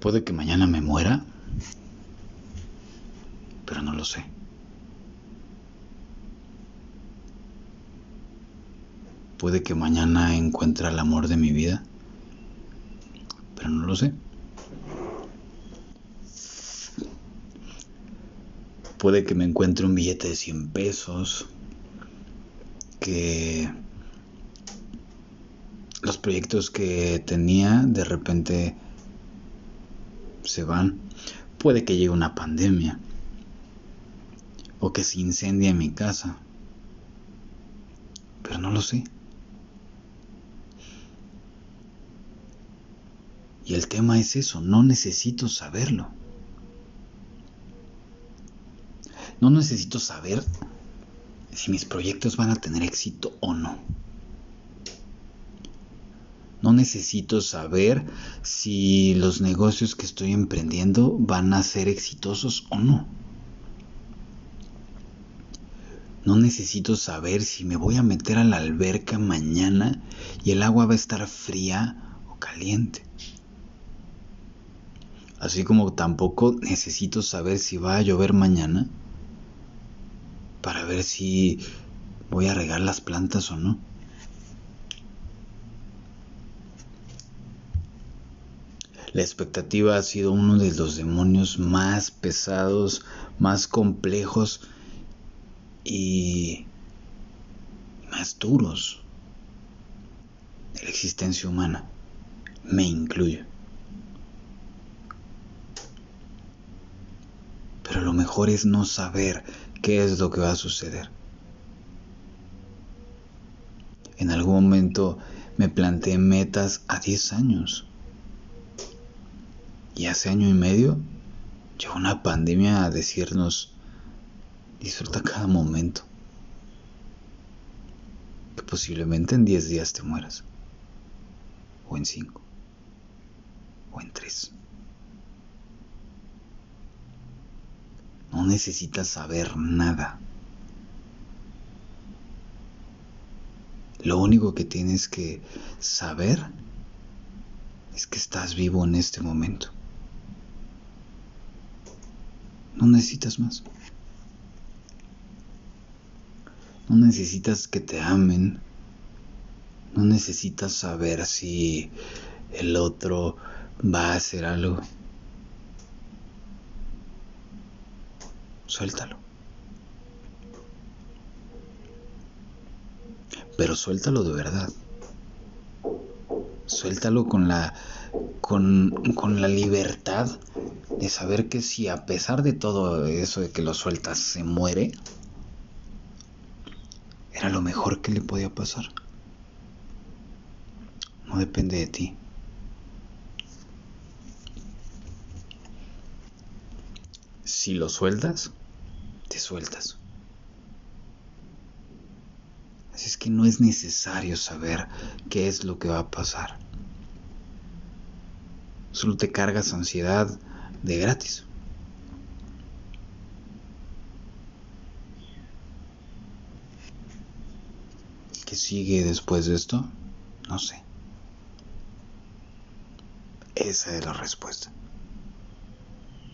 Puede que mañana me muera, pero no lo sé. Puede que mañana encuentre el amor de mi vida, pero no lo sé. Puede que me encuentre un billete de 100 pesos, que los proyectos que tenía de repente se van. Puede que llegue una pandemia o que se incendie mi casa, pero no lo sé. Y el tema es eso, no necesito saberlo. No necesito saber si mis proyectos van a tener éxito o no. No necesito saber si los negocios que estoy emprendiendo van a ser exitosos o no. No necesito saber si me voy a meter a la alberca mañana y el agua va a estar fría o caliente. Así como tampoco necesito saber si va a llover mañana para ver si voy a regar las plantas o no. La expectativa ha sido uno de los demonios más pesados, más complejos y más duros de la existencia humana. Me incluyo. Pero lo mejor es no saber qué es lo que va a suceder. En algún momento me planteé metas a 10 años. Y hace año y medio llegó una pandemia a decirnos, disfruta cada momento. Que posiblemente en 10 días te mueras. O en 5. O en 3. No necesitas saber nada. Lo único que tienes que saber es que estás vivo en este momento. No necesitas más. No necesitas que te amen. No necesitas saber si el otro va a hacer algo. suéltalo. Pero suéltalo de verdad. Suéltalo con la con, con, la libertad de saber que si a pesar de todo eso de que lo sueltas se muere, era lo mejor que le podía pasar. No depende de ti. Si lo sueltas, te sueltas. Así es que no es necesario saber qué es lo que va a pasar. Solo te cargas ansiedad de gratis. ¿Qué sigue después de esto? No sé. Esa es la respuesta.